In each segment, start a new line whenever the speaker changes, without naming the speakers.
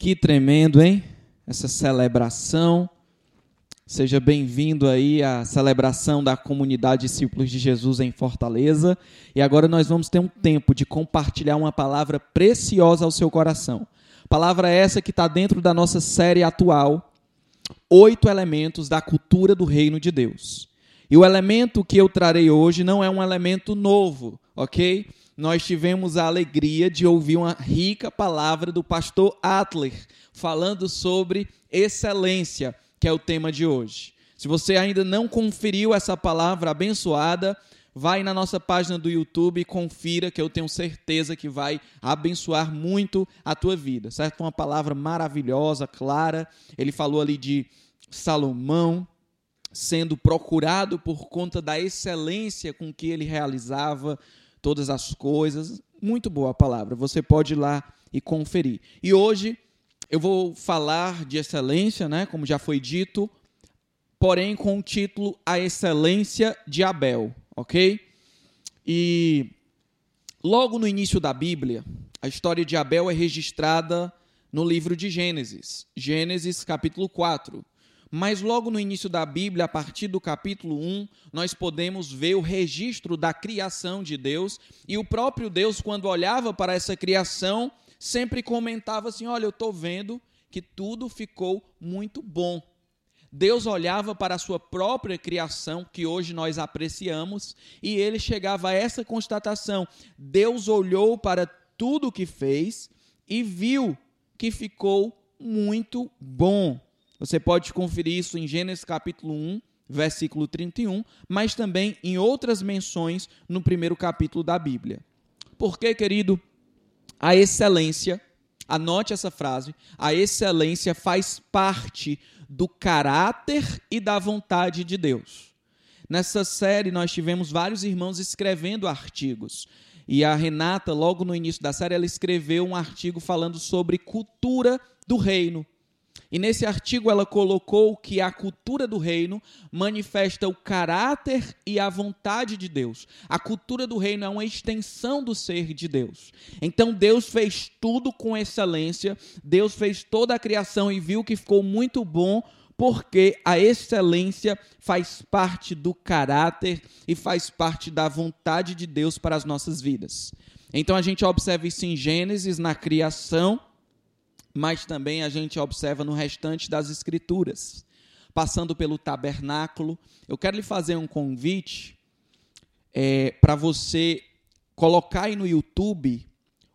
Que tremendo, hein? Essa celebração. Seja bem-vindo aí à celebração da comunidade Discípulos de Jesus em Fortaleza. E agora nós vamos ter um tempo de compartilhar uma palavra preciosa ao seu coração. Palavra essa que está dentro da nossa série atual, Oito Elementos da Cultura do Reino de Deus. E o elemento que eu trarei hoje não é um elemento novo, ok? Nós tivemos a alegria de ouvir uma rica palavra do pastor Atler falando sobre excelência, que é o tema de hoje. Se você ainda não conferiu essa palavra abençoada, vai na nossa página do YouTube e confira que eu tenho certeza que vai abençoar muito a tua vida, certo? Uma palavra maravilhosa, clara. Ele falou ali de Salomão sendo procurado por conta da excelência com que ele realizava todas as coisas. Muito boa a palavra. Você pode ir lá e conferir. E hoje eu vou falar de excelência, né, como já foi dito, porém com o título A Excelência de Abel, OK? E logo no início da Bíblia, a história de Abel é registrada no livro de Gênesis, Gênesis capítulo 4. Mas logo no início da Bíblia, a partir do capítulo 1, nós podemos ver o registro da criação de Deus, e o próprio Deus, quando olhava para essa criação, sempre comentava assim: Olha, eu estou vendo que tudo ficou muito bom. Deus olhava para a sua própria criação, que hoje nós apreciamos, e ele chegava a essa constatação: Deus olhou para tudo o que fez e viu que ficou muito bom. Você pode conferir isso em Gênesis capítulo 1, versículo 31, mas também em outras menções no primeiro capítulo da Bíblia. Porque, querido, a excelência, anote essa frase, a excelência faz parte do caráter e da vontade de Deus. Nessa série, nós tivemos vários irmãos escrevendo artigos. E a Renata, logo no início da série, ela escreveu um artigo falando sobre cultura do reino. E nesse artigo ela colocou que a cultura do reino manifesta o caráter e a vontade de Deus. A cultura do reino é uma extensão do ser de Deus. Então Deus fez tudo com excelência, Deus fez toda a criação e viu que ficou muito bom, porque a excelência faz parte do caráter e faz parte da vontade de Deus para as nossas vidas. Então a gente observa isso em Gênesis, na criação mas também a gente observa no restante das Escrituras. Passando pelo tabernáculo, eu quero lhe fazer um convite é, para você colocar aí no YouTube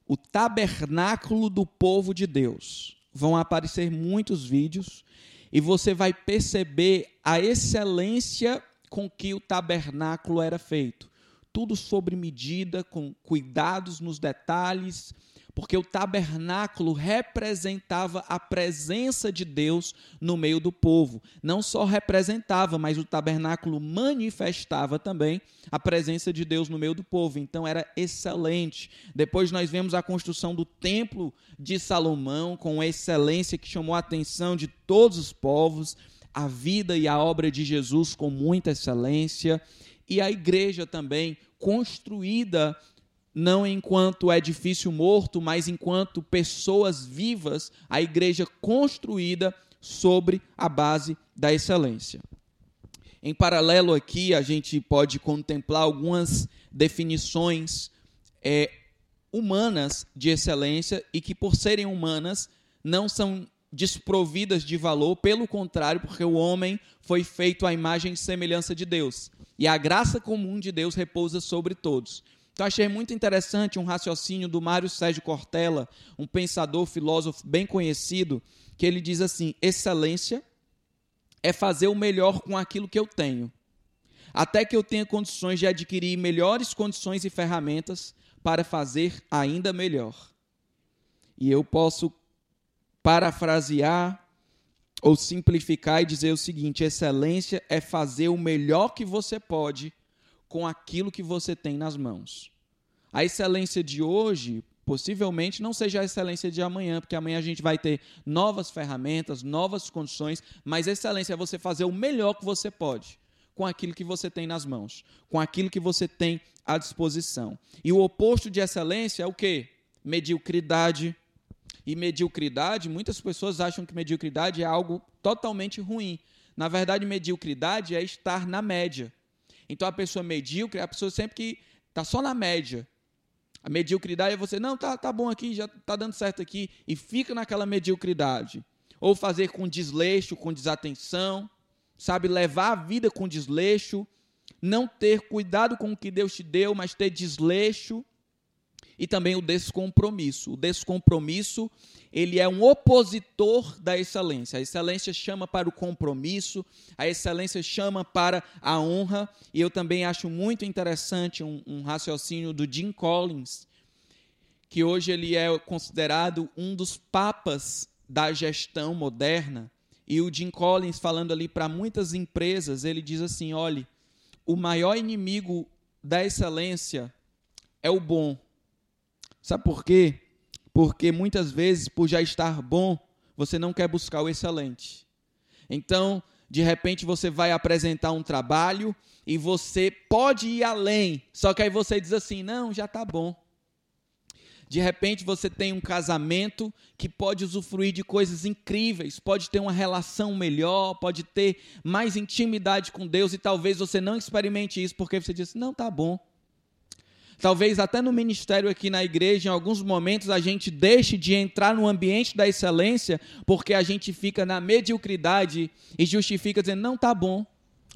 o tabernáculo do povo de Deus. Vão aparecer muitos vídeos e você vai perceber a excelência com que o tabernáculo era feito. Tudo sobre medida, com cuidados nos detalhes, porque o tabernáculo representava a presença de Deus no meio do povo. Não só representava, mas o tabernáculo manifestava também a presença de Deus no meio do povo. Então era excelente. Depois nós vemos a construção do templo de Salomão com excelência que chamou a atenção de todos os povos, a vida e a obra de Jesus com muita excelência e a igreja também construída não enquanto edifício morto, mas enquanto pessoas vivas, a igreja construída sobre a base da excelência. Em paralelo aqui, a gente pode contemplar algumas definições é, humanas de excelência e que, por serem humanas, não são desprovidas de valor, pelo contrário, porque o homem foi feito à imagem e semelhança de Deus. E a graça comum de Deus repousa sobre todos. Então, achei muito interessante um raciocínio do Mário Sérgio Cortella, um pensador, filósofo bem conhecido, que ele diz assim: excelência é fazer o melhor com aquilo que eu tenho, até que eu tenha condições de adquirir melhores condições e ferramentas para fazer ainda melhor. E eu posso parafrasear ou simplificar e dizer o seguinte: excelência é fazer o melhor que você pode com aquilo que você tem nas mãos. A excelência de hoje possivelmente não seja a excelência de amanhã, porque amanhã a gente vai ter novas ferramentas, novas condições, mas excelência é você fazer o melhor que você pode com aquilo que você tem nas mãos, com aquilo que você tem à disposição. E o oposto de excelência é o quê? Mediocridade, E mediocridade, muitas pessoas acham que mediocridade é algo totalmente ruim. Na verdade, mediocridade é estar na média. Então, a pessoa medíocre é a pessoa sempre que está só na média. A mediocridade é você, não, tá, tá bom aqui, já tá dando certo aqui, e fica naquela mediocridade. Ou fazer com desleixo, com desatenção, sabe, levar a vida com desleixo, não ter cuidado com o que Deus te deu, mas ter desleixo e também o descompromisso. O descompromisso, ele é um opositor da excelência. A excelência chama para o compromisso, a excelência chama para a honra, e eu também acho muito interessante um, um raciocínio do Jim Collins, que hoje ele é considerado um dos papas da gestão moderna, e o Jim Collins falando ali para muitas empresas, ele diz assim, olhe, o maior inimigo da excelência é o bom, Sabe por quê? Porque muitas vezes, por já estar bom, você não quer buscar o excelente. Então, de repente, você vai apresentar um trabalho e você pode ir além, só que aí você diz assim: não, já está bom. De repente você tem um casamento que pode usufruir de coisas incríveis, pode ter uma relação melhor, pode ter mais intimidade com Deus e talvez você não experimente isso porque você diz: não, tá bom. Talvez até no ministério aqui na igreja, em alguns momentos, a gente deixe de entrar no ambiente da excelência porque a gente fica na mediocridade e justifica dizendo: não está bom.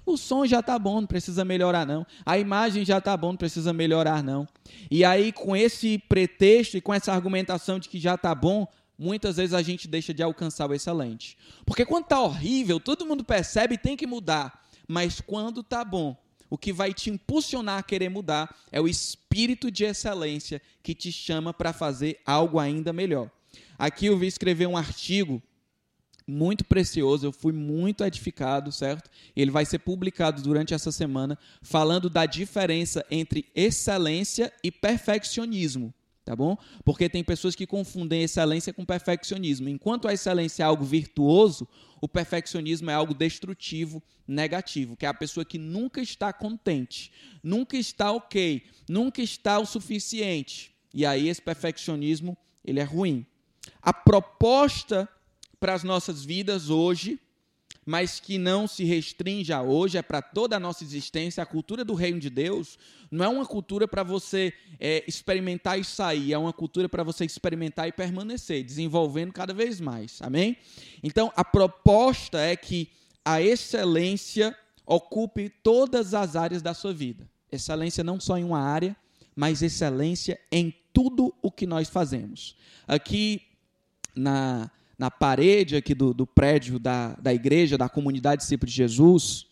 O som já está bom, não precisa melhorar não. A imagem já está bom, não precisa melhorar não. E aí, com esse pretexto e com essa argumentação de que já está bom, muitas vezes a gente deixa de alcançar o excelente. Porque quando está horrível, todo mundo percebe e tem que mudar. Mas quando está bom, o que vai te impulsionar a querer mudar é o espírito de excelência que te chama para fazer algo ainda melhor. Aqui eu vi escrever um artigo muito precioso, eu fui muito edificado, certo? Ele vai ser publicado durante essa semana, falando da diferença entre excelência e perfeccionismo tá bom? Porque tem pessoas que confundem excelência com perfeccionismo. Enquanto a excelência é algo virtuoso, o perfeccionismo é algo destrutivo, negativo, que é a pessoa que nunca está contente, nunca está ok, nunca está o suficiente. E aí esse perfeccionismo, ele é ruim. A proposta para as nossas vidas hoje mas que não se restringe a hoje, é para toda a nossa existência. A cultura do reino de Deus não é uma cultura para você é, experimentar e sair, é uma cultura para você experimentar e permanecer, desenvolvendo cada vez mais. Amém? Então, a proposta é que a excelência ocupe todas as áreas da sua vida. Excelência não só em uma área, mas excelência em tudo o que nós fazemos. Aqui na na parede aqui do, do prédio da, da igreja, da comunidade discípulo de Jesus,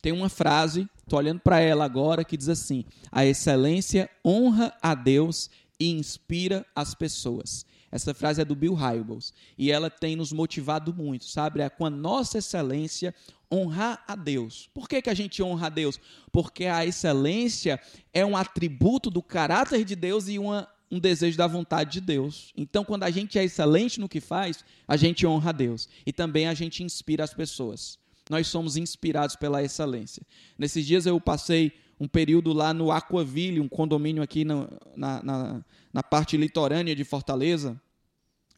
tem uma frase, estou olhando para ela agora, que diz assim: A excelência honra a Deus e inspira as pessoas. Essa frase é do Bill Hybels e ela tem nos motivado muito, sabe? É com a nossa excelência honrar a Deus. Por que, que a gente honra a Deus? Porque a excelência é um atributo do caráter de Deus e uma um desejo da vontade de Deus. Então, quando a gente é excelente no que faz, a gente honra a Deus e também a gente inspira as pessoas. Nós somos inspirados pela excelência. Nesses dias eu passei um período lá no Aquaville, um condomínio aqui na, na, na, na parte litorânea de Fortaleza.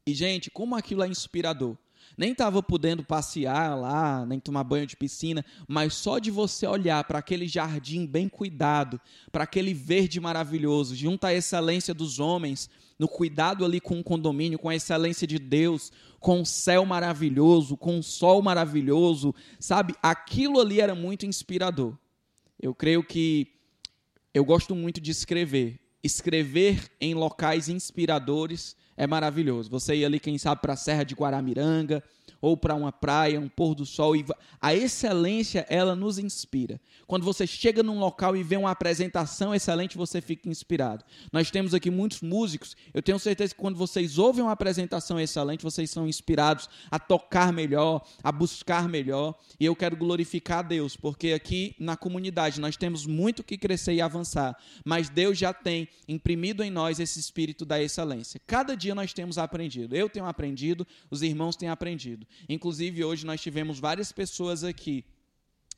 E, gente, como aquilo é inspirador nem estava podendo passear lá, nem tomar banho de piscina, mas só de você olhar para aquele jardim bem cuidado, para aquele verde maravilhoso, junto à excelência dos homens, no cuidado ali com o condomínio, com a excelência de Deus, com o céu maravilhoso, com o sol maravilhoso, sabe? Aquilo ali era muito inspirador. Eu creio que eu gosto muito de escrever. Escrever em locais inspiradores é maravilhoso. Você ir ali, quem sabe, para a Serra de Guaramiranga, ou para uma praia, um pôr do sol. E a excelência, ela nos inspira. Quando você chega num local e vê uma apresentação excelente, você fica inspirado. Nós temos aqui muitos músicos. Eu tenho certeza que quando vocês ouvem uma apresentação excelente, vocês são inspirados a tocar melhor, a buscar melhor. E eu quero glorificar a Deus, porque aqui na comunidade nós temos muito que crescer e avançar. Mas Deus já tem imprimido em nós esse espírito da excelência. Cada dia nós temos aprendido. Eu tenho aprendido, os irmãos têm aprendido. Inclusive, hoje nós tivemos várias pessoas aqui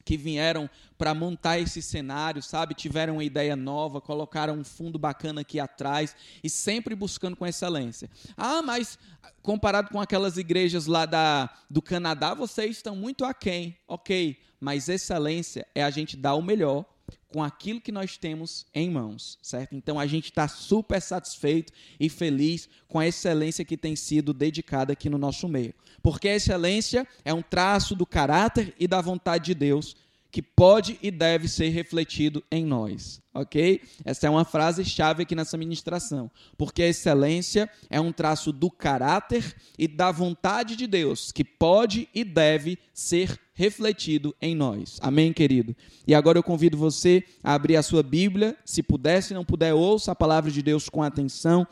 que vieram para montar esse cenário, sabe? Tiveram uma ideia nova, colocaram um fundo bacana aqui atrás e sempre buscando com excelência. Ah, mas comparado com aquelas igrejas lá da, do Canadá, vocês estão muito aquém. Ok, mas excelência é a gente dar o melhor com aquilo que nós temos em mãos, certo? Então a gente está super satisfeito e feliz com a excelência que tem sido dedicada aqui no nosso meio. Porque a excelência é um traço do caráter e da vontade de Deus que pode e deve ser refletido em nós, ok? Essa é uma frase chave aqui nessa ministração, porque a excelência é um traço do caráter e da vontade de Deus que pode e deve ser refletido em nós. Amém, querido? E agora eu convido você a abrir a sua Bíblia, se puder, se não puder, ouça a palavra de Deus com atenção,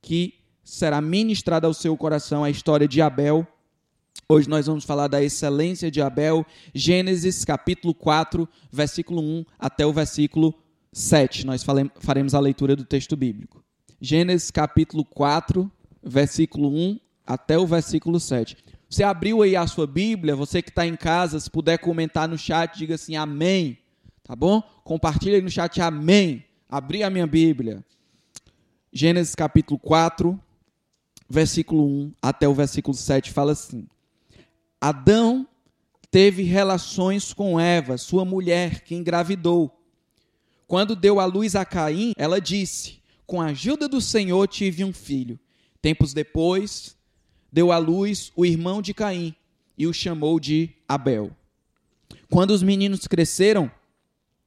que será ministrada ao seu coração a história de Abel Hoje nós vamos falar da excelência de Abel, Gênesis capítulo 4, versículo 1 até o versículo 7. Nós faremos a leitura do texto bíblico. Gênesis capítulo 4, versículo 1 até o versículo 7. Você abriu aí a sua Bíblia, você que está em casa, se puder comentar no chat, diga assim, amém. Tá bom? Compartilha aí no chat, amém. Abri a minha Bíblia. Gênesis capítulo 4, versículo 1 até o versículo 7 fala assim: Adão teve relações com Eva, sua mulher, que engravidou. Quando deu à luz a Caim, ela disse: Com a ajuda do Senhor tive um filho. Tempos depois, deu à luz o irmão de Caim e o chamou de Abel. Quando os meninos cresceram,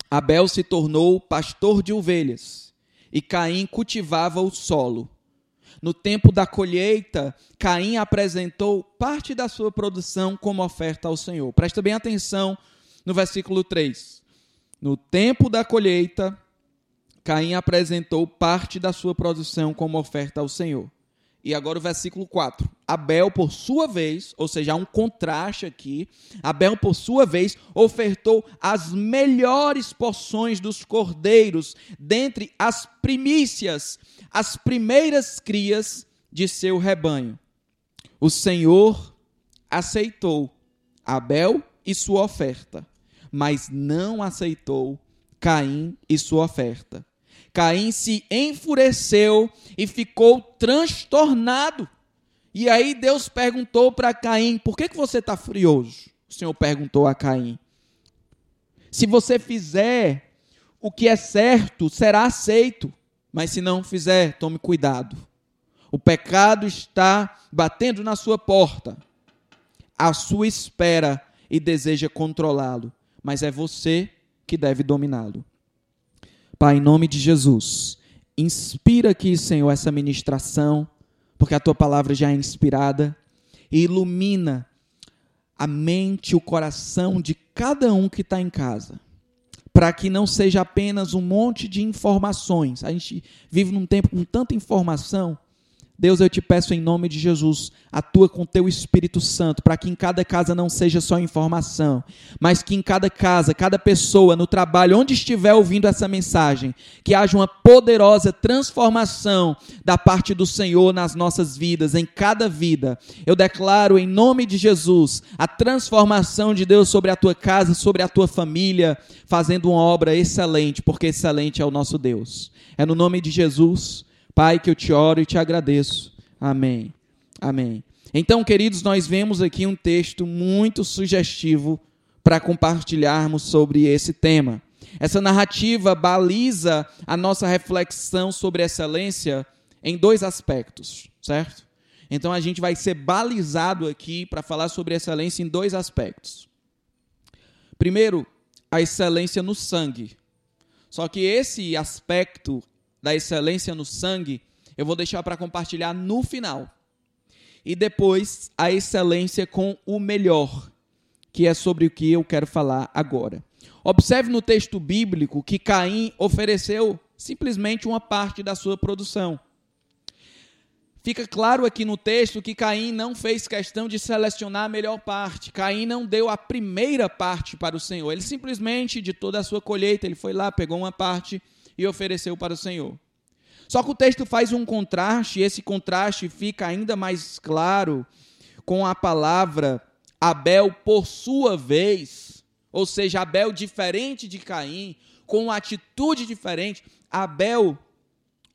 Abel se tornou pastor de ovelhas e Caim cultivava o solo. No tempo da colheita, Caim apresentou parte da sua produção como oferta ao Senhor. Presta bem atenção no versículo 3. No tempo da colheita, Caim apresentou parte da sua produção como oferta ao Senhor. E agora o versículo 4. Abel, por sua vez, ou seja, há um contraste aqui. Abel, por sua vez, ofertou as melhores porções dos cordeiros, dentre as primícias, as primeiras crias de seu rebanho. O Senhor aceitou Abel e sua oferta, mas não aceitou Caim e sua oferta. Caim se enfureceu e ficou transtornado. E aí Deus perguntou para Caim: por que, que você está furioso? O Senhor perguntou a Caim: se você fizer o que é certo, será aceito, mas se não fizer, tome cuidado. O pecado está batendo na sua porta, à sua espera e deseja controlá-lo, mas é você que deve dominá-lo. Pai, em nome de Jesus, inspira aqui, Senhor, essa ministração, porque a tua palavra já é inspirada, e ilumina a mente, o coração de cada um que está em casa, para que não seja apenas um monte de informações. A gente vive num tempo com tanta informação Deus, eu te peço em nome de Jesus, atua com teu Espírito Santo, para que em cada casa não seja só informação, mas que em cada casa, cada pessoa, no trabalho, onde estiver ouvindo essa mensagem, que haja uma poderosa transformação da parte do Senhor nas nossas vidas, em cada vida. Eu declaro em nome de Jesus a transformação de Deus sobre a tua casa, sobre a tua família, fazendo uma obra excelente, porque excelente é o nosso Deus. É no nome de Jesus Pai, que eu te oro e te agradeço. Amém. Amém. Então, queridos, nós vemos aqui um texto muito sugestivo para compartilharmos sobre esse tema. Essa narrativa baliza a nossa reflexão sobre excelência em dois aspectos, certo? Então a gente vai ser balizado aqui para falar sobre excelência em dois aspectos. Primeiro, a excelência no sangue. Só que esse aspecto da excelência no sangue, eu vou deixar para compartilhar no final. E depois a excelência com o melhor, que é sobre o que eu quero falar agora. Observe no texto bíblico que Caim ofereceu simplesmente uma parte da sua produção. Fica claro aqui no texto que Caim não fez questão de selecionar a melhor parte. Caim não deu a primeira parte para o Senhor. Ele simplesmente, de toda a sua colheita, ele foi lá, pegou uma parte e ofereceu para o Senhor. Só que o texto faz um contraste, e esse contraste fica ainda mais claro com a palavra Abel, por sua vez, Ou seja, Abel diferente de Caim, com uma atitude diferente, Abel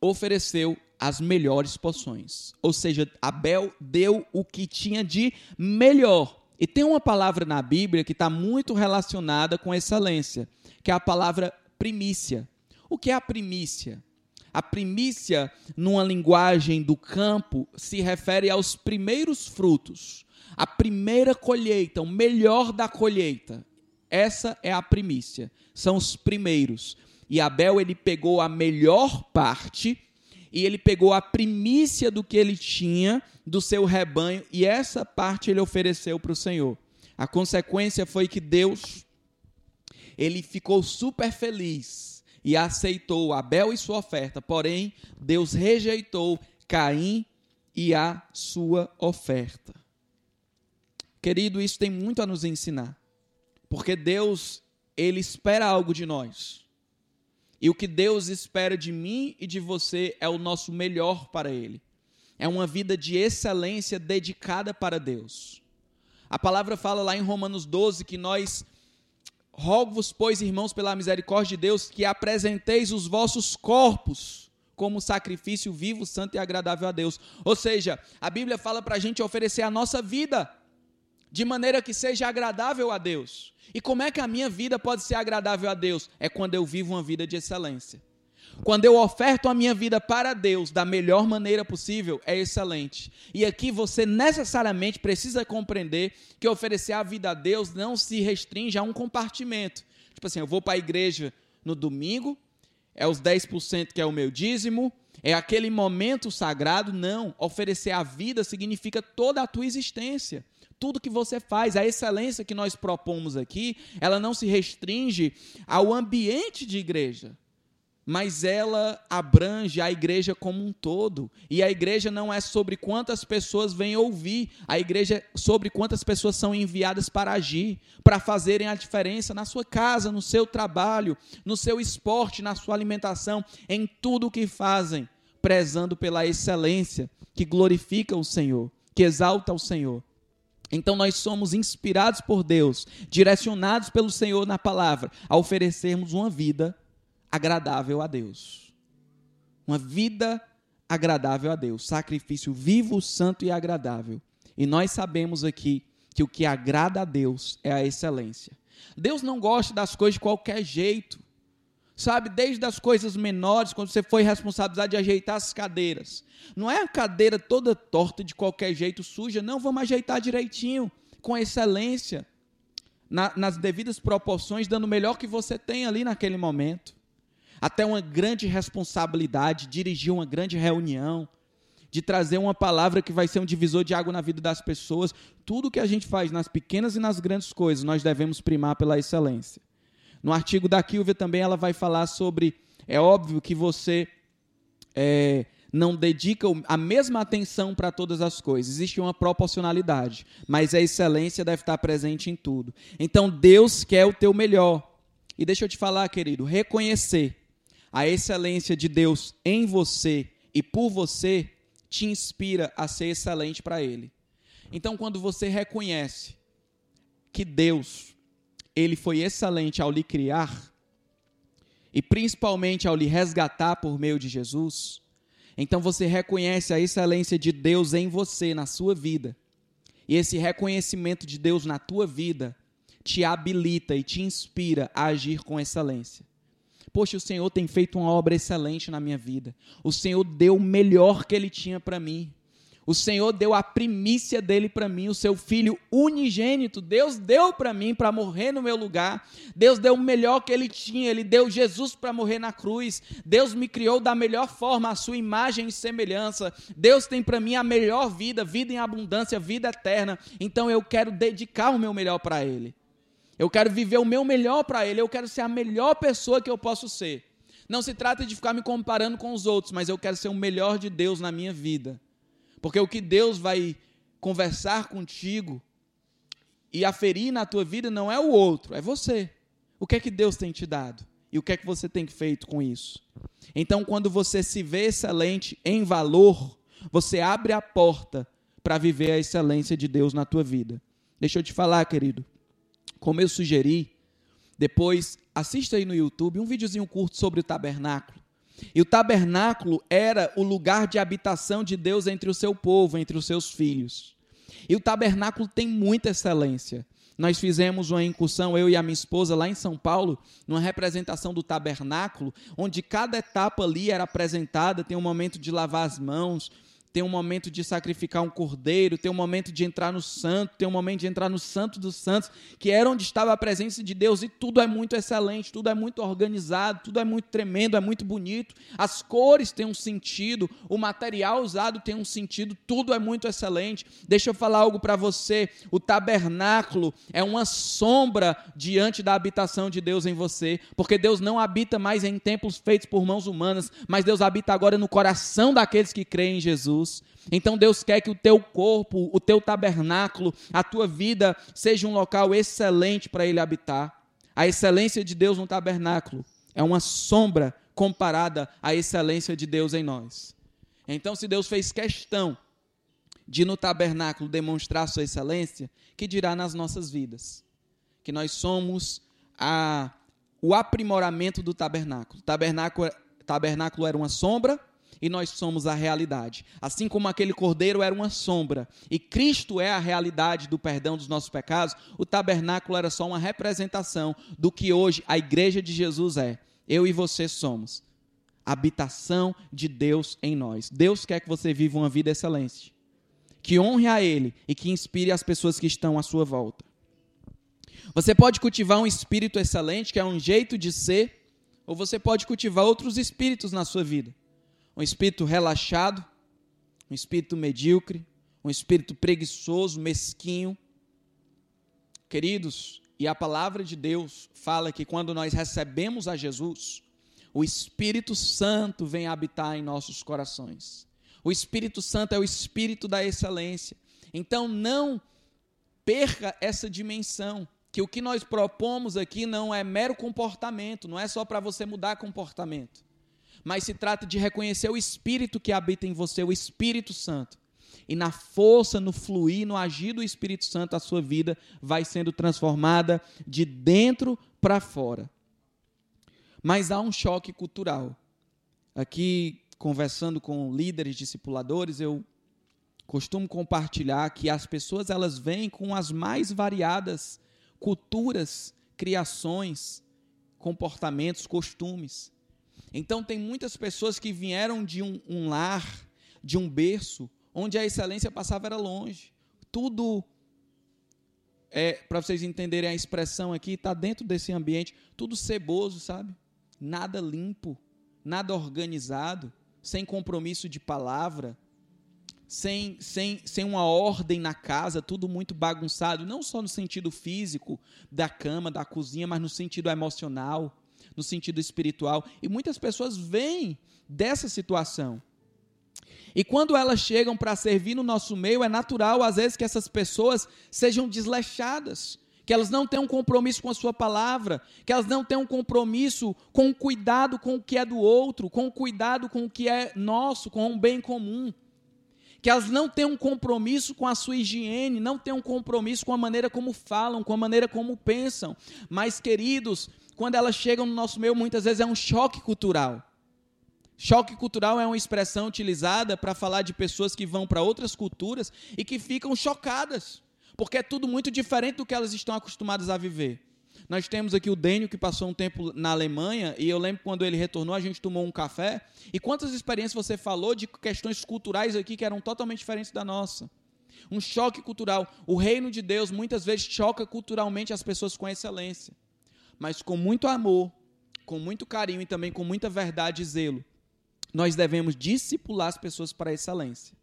ofereceu as melhores porções. Ou seja, Abel deu o que tinha de melhor. E tem uma palavra na Bíblia que está muito relacionada com excelência, que é a palavra primícia. O que é a primícia? A primícia, numa linguagem do campo, se refere aos primeiros frutos, a primeira colheita, o melhor da colheita. Essa é a primícia, são os primeiros. E Abel ele pegou a melhor parte e ele pegou a primícia do que ele tinha do seu rebanho e essa parte ele ofereceu para o Senhor. A consequência foi que Deus ele ficou super feliz e aceitou Abel e sua oferta. Porém, Deus rejeitou Caim e a sua oferta. Querido, isso tem muito a nos ensinar. Porque Deus, ele espera algo de nós. E o que Deus espera de mim e de você é o nosso melhor para ele. É uma vida de excelência dedicada para Deus. A palavra fala lá em Romanos 12 que nós Rogo-vos, pois, irmãos, pela misericórdia de Deus, que apresenteis os vossos corpos como sacrifício vivo, santo e agradável a Deus. Ou seja, a Bíblia fala para a gente oferecer a nossa vida de maneira que seja agradável a Deus. E como é que a minha vida pode ser agradável a Deus? É quando eu vivo uma vida de excelência. Quando eu oferto a minha vida para Deus da melhor maneira possível, é excelente. E aqui você necessariamente precisa compreender que oferecer a vida a Deus não se restringe a um compartimento. Tipo assim, eu vou para a igreja no domingo, é os 10% que é o meu dízimo, é aquele momento sagrado. Não. Oferecer a vida significa toda a tua existência tudo que você faz, a excelência que nós propomos aqui, ela não se restringe ao ambiente de igreja mas ela abrange a igreja como um todo. E a igreja não é sobre quantas pessoas vêm ouvir, a igreja é sobre quantas pessoas são enviadas para agir, para fazerem a diferença na sua casa, no seu trabalho, no seu esporte, na sua alimentação, em tudo o que fazem, prezando pela excelência que glorifica o Senhor, que exalta o Senhor. Então nós somos inspirados por Deus, direcionados pelo Senhor na palavra, a oferecermos uma vida agradável a Deus. Uma vida agradável a Deus, sacrifício vivo, santo e agradável. E nós sabemos aqui que o que agrada a Deus é a excelência. Deus não gosta das coisas de qualquer jeito. Sabe, desde as coisas menores, quando você foi responsabilizado de ajeitar as cadeiras. Não é a cadeira toda torta de qualquer jeito, suja. Não, vamos ajeitar direitinho, com excelência, na, nas devidas proporções, dando o melhor que você tem ali naquele momento até uma grande responsabilidade, dirigir uma grande reunião, de trazer uma palavra que vai ser um divisor de água na vida das pessoas. Tudo que a gente faz nas pequenas e nas grandes coisas, nós devemos primar pela excelência. No artigo da Kilvia também ela vai falar sobre, é óbvio que você é, não dedica a mesma atenção para todas as coisas. Existe uma proporcionalidade, mas a excelência deve estar presente em tudo. Então Deus quer o teu melhor. E deixa eu te falar, querido, reconhecer a excelência de Deus em você e por você te inspira a ser excelente para Ele. Então, quando você reconhece que Deus, Ele foi excelente ao lhe criar, e principalmente ao lhe resgatar por meio de Jesus, então você reconhece a excelência de Deus em você, na sua vida. E esse reconhecimento de Deus na tua vida te habilita e te inspira a agir com excelência. Poxa, o Senhor tem feito uma obra excelente na minha vida. O Senhor deu o melhor que Ele tinha para mim. O Senhor deu a primícia dele para mim, o seu filho unigênito. Deus deu para mim para morrer no meu lugar. Deus deu o melhor que ele tinha. Ele deu Jesus para morrer na cruz. Deus me criou da melhor forma, a sua imagem e semelhança. Deus tem para mim a melhor vida, vida em abundância, vida eterna. Então eu quero dedicar o meu melhor para ele. Eu quero viver o meu melhor para Ele. Eu quero ser a melhor pessoa que eu posso ser. Não se trata de ficar me comparando com os outros, mas eu quero ser o melhor de Deus na minha vida. Porque o que Deus vai conversar contigo e aferir na tua vida não é o outro, é você. O que é que Deus tem te dado? E o que é que você tem feito com isso? Então, quando você se vê excelente em valor, você abre a porta para viver a excelência de Deus na tua vida. Deixa eu te falar, querido como eu sugeri, Depois, assista aí no YouTube um videozinho curto sobre o tabernáculo. E o tabernáculo era o lugar de habitação de Deus entre o seu povo, entre os seus filhos. E o tabernáculo tem muita excelência. Nós fizemos uma incursão, eu e a minha esposa, lá em São Paulo, numa representação do tabernáculo, onde cada etapa ali era apresentada. Tem um momento de lavar as mãos, tem um momento de sacrificar um cordeiro, tem um momento de entrar no santo, tem um momento de entrar no santo dos santos, que era onde estava a presença de Deus, e tudo é muito excelente, tudo é muito organizado, tudo é muito tremendo, é muito bonito. As cores têm um sentido, o material usado tem um sentido, tudo é muito excelente. Deixa eu falar algo para você: o tabernáculo é uma sombra diante da habitação de Deus em você, porque Deus não habita mais em templos feitos por mãos humanas, mas Deus habita agora no coração daqueles que creem em Jesus. Jesus. Então Deus quer que o teu corpo, o teu tabernáculo, a tua vida seja um local excelente para ele habitar. A excelência de Deus no tabernáculo é uma sombra comparada à excelência de Deus em nós. Então, se Deus fez questão de no tabernáculo demonstrar sua excelência, que dirá nas nossas vidas? Que nós somos a, o aprimoramento do tabernáculo. Tabernáculo, tabernáculo era uma sombra, e nós somos a realidade. Assim como aquele cordeiro era uma sombra e Cristo é a realidade do perdão dos nossos pecados, o tabernáculo era só uma representação do que hoje a igreja de Jesus é. Eu e você somos habitação de Deus em nós. Deus quer que você viva uma vida excelente, que honre a Ele e que inspire as pessoas que estão à sua volta. Você pode cultivar um espírito excelente, que é um jeito de ser, ou você pode cultivar outros espíritos na sua vida um espírito relaxado, um espírito medíocre, um espírito preguiçoso, mesquinho. Queridos, e a palavra de Deus fala que quando nós recebemos a Jesus, o Espírito Santo vem habitar em nossos corações. O Espírito Santo é o espírito da excelência. Então não perca essa dimensão, que o que nós propomos aqui não é mero comportamento, não é só para você mudar comportamento mas se trata de reconhecer o Espírito que habita em você, o Espírito Santo. E na força, no fluir, no agir do Espírito Santo, a sua vida vai sendo transformada de dentro para fora. Mas há um choque cultural. Aqui, conversando com líderes discipuladores, eu costumo compartilhar que as pessoas elas vêm com as mais variadas culturas, criações, comportamentos, costumes. Então, tem muitas pessoas que vieram de um, um lar, de um berço, onde a excelência passava era longe. Tudo, é, para vocês entenderem a expressão aqui, está dentro desse ambiente, tudo ceboso, sabe? Nada limpo, nada organizado, sem compromisso de palavra, sem, sem, sem uma ordem na casa, tudo muito bagunçado, não só no sentido físico da cama, da cozinha, mas no sentido emocional no sentido espiritual. E muitas pessoas vêm dessa situação. E quando elas chegam para servir no nosso meio, é natural, às vezes, que essas pessoas sejam desleixadas, que elas não tenham compromisso com a sua palavra, que elas não tenham compromisso com o cuidado com o que é do outro, com o cuidado com o que é nosso, com o bem comum. Que elas não tenham compromisso com a sua higiene, não tenham compromisso com a maneira como falam, com a maneira como pensam. Mas, queridos, quando elas chegam no nosso meio, muitas vezes é um choque cultural. Choque cultural é uma expressão utilizada para falar de pessoas que vão para outras culturas e que ficam chocadas, porque é tudo muito diferente do que elas estão acostumadas a viver. Nós temos aqui o Dênio, que passou um tempo na Alemanha, e eu lembro quando ele retornou, a gente tomou um café. E quantas experiências você falou de questões culturais aqui que eram totalmente diferentes da nossa? Um choque cultural. O reino de Deus muitas vezes choca culturalmente as pessoas com excelência mas com muito amor, com muito carinho e também com muita verdade e zelo, nós devemos discipular as pessoas para a excelência.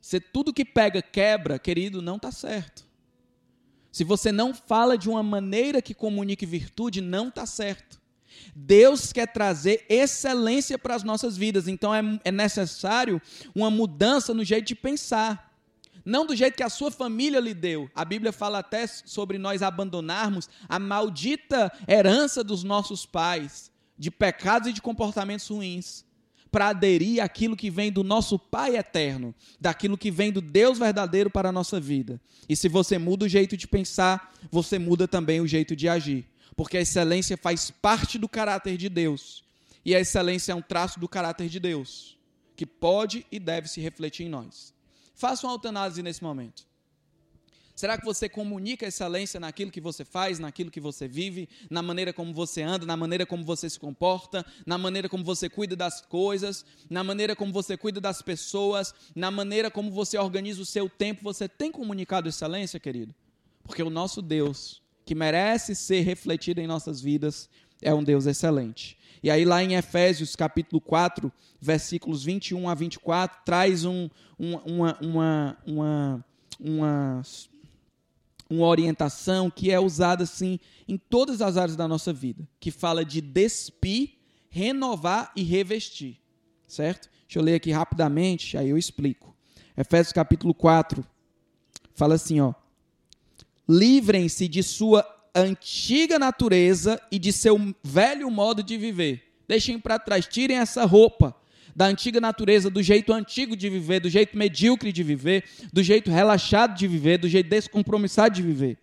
Se tudo que pega quebra, querido, não está certo. Se você não fala de uma maneira que comunique virtude, não está certo. Deus quer trazer excelência para as nossas vidas, então é, é necessário uma mudança no jeito de pensar não do jeito que a sua família lhe deu. A Bíblia fala até sobre nós abandonarmos a maldita herança dos nossos pais, de pecados e de comportamentos ruins, para aderir àquilo que vem do nosso Pai eterno, daquilo que vem do Deus verdadeiro para a nossa vida. E se você muda o jeito de pensar, você muda também o jeito de agir. Porque a excelência faz parte do caráter de Deus. E a excelência é um traço do caráter de Deus, que pode e deve se refletir em nós. Faça uma autoanálise nesse momento. Será que você comunica excelência naquilo que você faz, naquilo que você vive, na maneira como você anda, na maneira como você se comporta, na maneira como você cuida das coisas, na maneira como você cuida das pessoas, na maneira como você organiza o seu tempo? Você tem comunicado excelência, querido? Porque o nosso Deus, que merece ser refletido em nossas vidas, é um Deus excelente. E aí, lá em Efésios capítulo 4, versículos 21 a 24, traz um, um, uma, uma, uma, uma uma orientação que é usada assim em todas as áreas da nossa vida, que fala de despir, renovar e revestir, certo? Deixa eu ler aqui rapidamente, aí eu explico. Efésios capítulo 4 fala assim, ó: Livrem-se de sua antiga natureza e de seu velho modo de viver. Deixem para trás, tirem essa roupa da antiga natureza, do jeito antigo de viver, do jeito medíocre de viver, do jeito relaxado de viver, do jeito descompromissado de viver.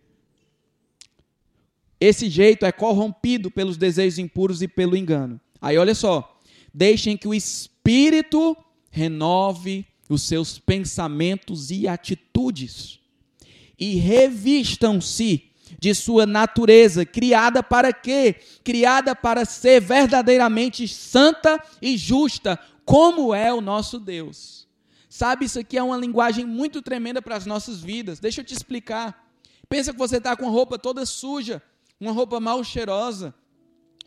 Esse jeito é corrompido pelos desejos impuros e pelo engano. Aí olha só, deixem que o Espírito renove os seus pensamentos e atitudes e revistam-se de sua natureza, criada para quê? Criada para ser verdadeiramente santa e justa, como é o nosso Deus. Sabe, isso aqui é uma linguagem muito tremenda para as nossas vidas. Deixa eu te explicar. Pensa que você está com a roupa toda suja, uma roupa mal cheirosa,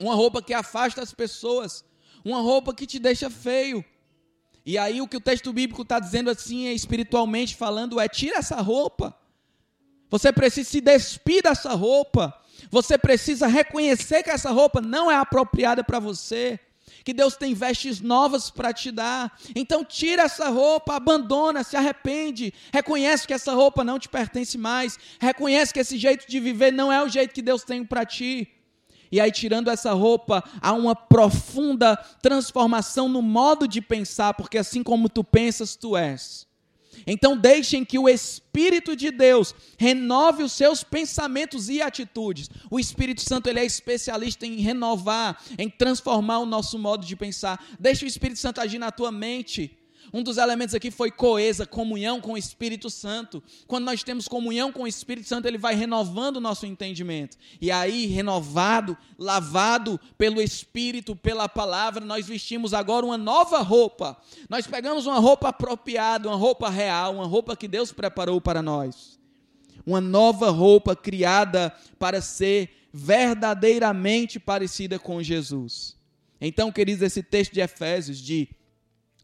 uma roupa que afasta as pessoas, uma roupa que te deixa feio. E aí o que o texto bíblico está dizendo assim, espiritualmente falando, é tira essa roupa. Você precisa se despir dessa roupa. Você precisa reconhecer que essa roupa não é apropriada para você que Deus tem vestes novas para te dar. Então tira essa roupa, abandona, se arrepende, reconhece que essa roupa não te pertence mais, reconhece que esse jeito de viver não é o jeito que Deus tem para ti. E aí, tirando essa roupa, há uma profunda transformação no modo de pensar, porque assim como tu pensas, tu és. Então deixem que o Espírito de Deus renove os seus pensamentos e atitudes. O Espírito Santo ele é especialista em renovar, em transformar o nosso modo de pensar. Deixa o Espírito Santo agir na tua mente. Um dos elementos aqui foi coesa, comunhão com o Espírito Santo. Quando nós temos comunhão com o Espírito Santo, ele vai renovando o nosso entendimento. E aí, renovado, lavado pelo Espírito, pela palavra, nós vestimos agora uma nova roupa. Nós pegamos uma roupa apropriada, uma roupa real, uma roupa que Deus preparou para nós. Uma nova roupa criada para ser verdadeiramente parecida com Jesus. Então, queridos, esse texto de Efésios de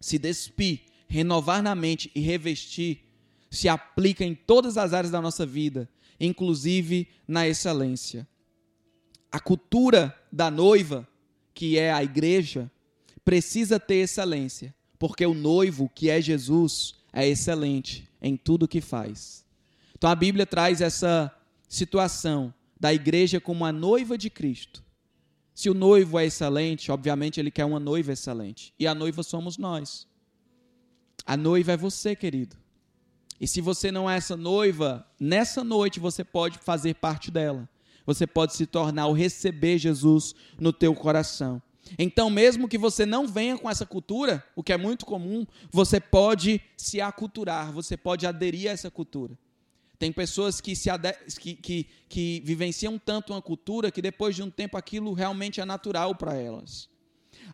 se despir, renovar na mente e revestir, se aplica em todas as áreas da nossa vida, inclusive na excelência. A cultura da noiva, que é a igreja, precisa ter excelência, porque o noivo, que é Jesus, é excelente em tudo que faz. Então a Bíblia traz essa situação da igreja como a noiva de Cristo, se o noivo é excelente, obviamente ele quer uma noiva excelente. E a noiva somos nós. A noiva é você, querido. E se você não é essa noiva, nessa noite você pode fazer parte dela. Você pode se tornar ou receber Jesus no teu coração. Então, mesmo que você não venha com essa cultura, o que é muito comum, você pode se aculturar, você pode aderir a essa cultura. Tem pessoas que, se que, que, que vivenciam tanto uma cultura que depois de um tempo aquilo realmente é natural para elas.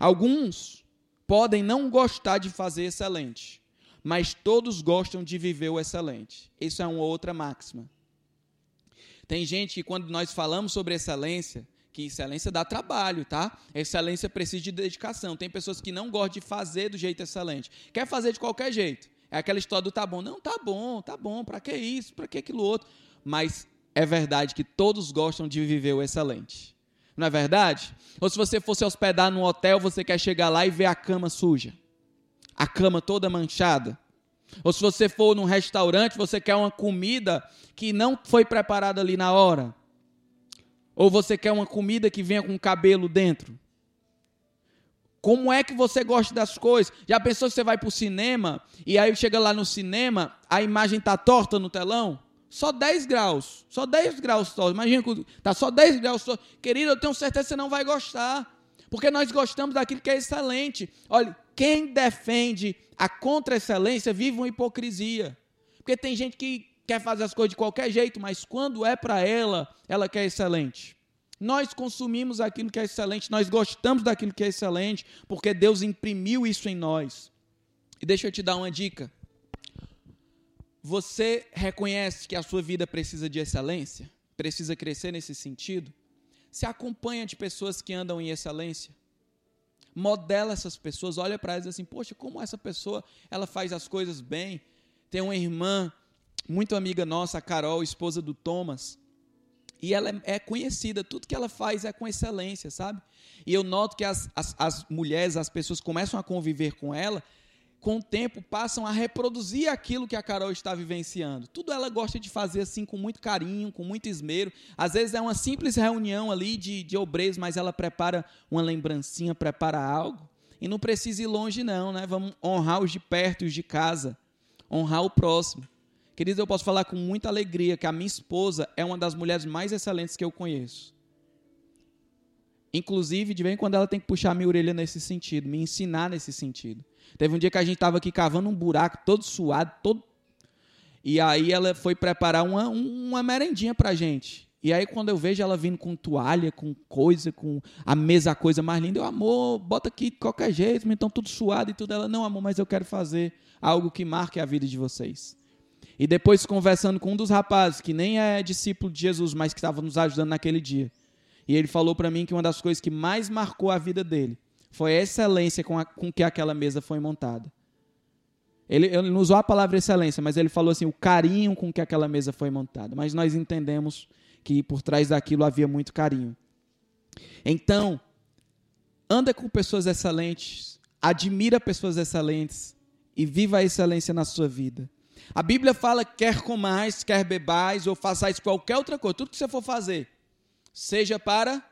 Alguns podem não gostar de fazer excelente, mas todos gostam de viver o excelente. Isso é uma outra máxima. Tem gente que, quando nós falamos sobre excelência, que excelência dá trabalho, tá? Excelência precisa de dedicação. Tem pessoas que não gostam de fazer do jeito excelente. Quer fazer de qualquer jeito. É aquela história do tá bom. Não, tá bom, tá bom. Para que isso? Para que aquilo outro? Mas é verdade que todos gostam de viver o excelente. Não é verdade? Ou se você fosse hospedar num hotel, você quer chegar lá e ver a cama suja. A cama toda manchada. Ou se você for num restaurante, você quer uma comida que não foi preparada ali na hora. Ou você quer uma comida que venha com cabelo dentro. Como é que você gosta das coisas? Já pensou que você vai para o cinema e aí chega lá no cinema, a imagem está torta no telão? Só 10 graus. Só 10 graus só. Imagina que tá só 10 graus só. Querido, eu tenho certeza que você não vai gostar. Porque nós gostamos daquilo que é excelente. Olha, quem defende a contra-excelência vive uma hipocrisia. Porque tem gente que quer fazer as coisas de qualquer jeito, mas quando é para ela, ela quer excelente. Nós consumimos aquilo que é excelente, nós gostamos daquilo que é excelente, porque Deus imprimiu isso em nós. E deixa eu te dar uma dica. Você reconhece que a sua vida precisa de excelência? Precisa crescer nesse sentido? Se acompanha de pessoas que andam em excelência? Modela essas pessoas, olha para elas assim, poxa, como essa pessoa, ela faz as coisas bem. Tem uma irmã muito amiga nossa, a Carol, esposa do Thomas, e ela é, é conhecida, tudo que ela faz é com excelência, sabe? E eu noto que as, as, as mulheres, as pessoas começam a conviver com ela, com o tempo passam a reproduzir aquilo que a Carol está vivenciando. Tudo ela gosta de fazer assim com muito carinho, com muito esmero. Às vezes é uma simples reunião ali de, de obreiros, mas ela prepara uma lembrancinha, prepara algo. E não precisa ir longe, não, né? Vamos honrar os de perto e os de casa. Honrar o próximo. Queridos, eu posso falar com muita alegria que a minha esposa é uma das mulheres mais excelentes que eu conheço. Inclusive, de vez em quando ela tem que puxar a minha orelha nesse sentido, me ensinar nesse sentido. Teve um dia que a gente estava aqui cavando um buraco, todo suado, todo. E aí ela foi preparar uma, uma merendinha pra gente. E aí, quando eu vejo ela vindo com toalha, com coisa, com a mesa, a coisa mais linda, eu, amor, bota aqui de qualquer jeito, então tudo suado e tudo. Ela, não, amor, mas eu quero fazer algo que marque a vida de vocês. E depois conversando com um dos rapazes, que nem é discípulo de Jesus, mas que estava nos ajudando naquele dia. E ele falou para mim que uma das coisas que mais marcou a vida dele foi a excelência com, a, com que aquela mesa foi montada. Ele, ele não usou a palavra excelência, mas ele falou assim, o carinho com que aquela mesa foi montada. Mas nós entendemos que por trás daquilo havia muito carinho. Então, anda com pessoas excelentes, admira pessoas excelentes e viva a excelência na sua vida. A Bíblia fala: quer comais, quer bebais, ou façais qualquer outra coisa, tudo que você for fazer, seja para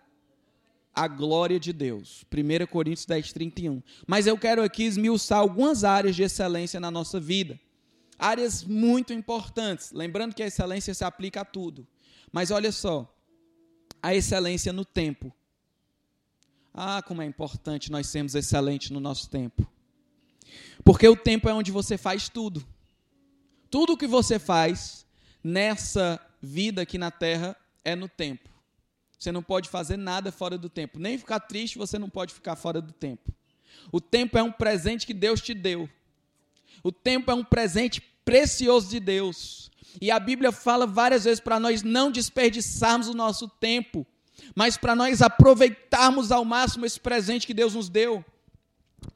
a glória de Deus. 1 Coríntios 10, 31. Mas eu quero aqui esmiuçar algumas áreas de excelência na nossa vida. Áreas muito importantes. Lembrando que a excelência se aplica a tudo. Mas olha só, a excelência no tempo. Ah, como é importante nós sermos excelentes no nosso tempo. Porque o tempo é onde você faz tudo. Tudo o que você faz nessa vida aqui na terra é no tempo. Você não pode fazer nada fora do tempo. Nem ficar triste, você não pode ficar fora do tempo. O tempo é um presente que Deus te deu. O tempo é um presente precioso de Deus. E a Bíblia fala várias vezes para nós não desperdiçarmos o nosso tempo, mas para nós aproveitarmos ao máximo esse presente que Deus nos deu.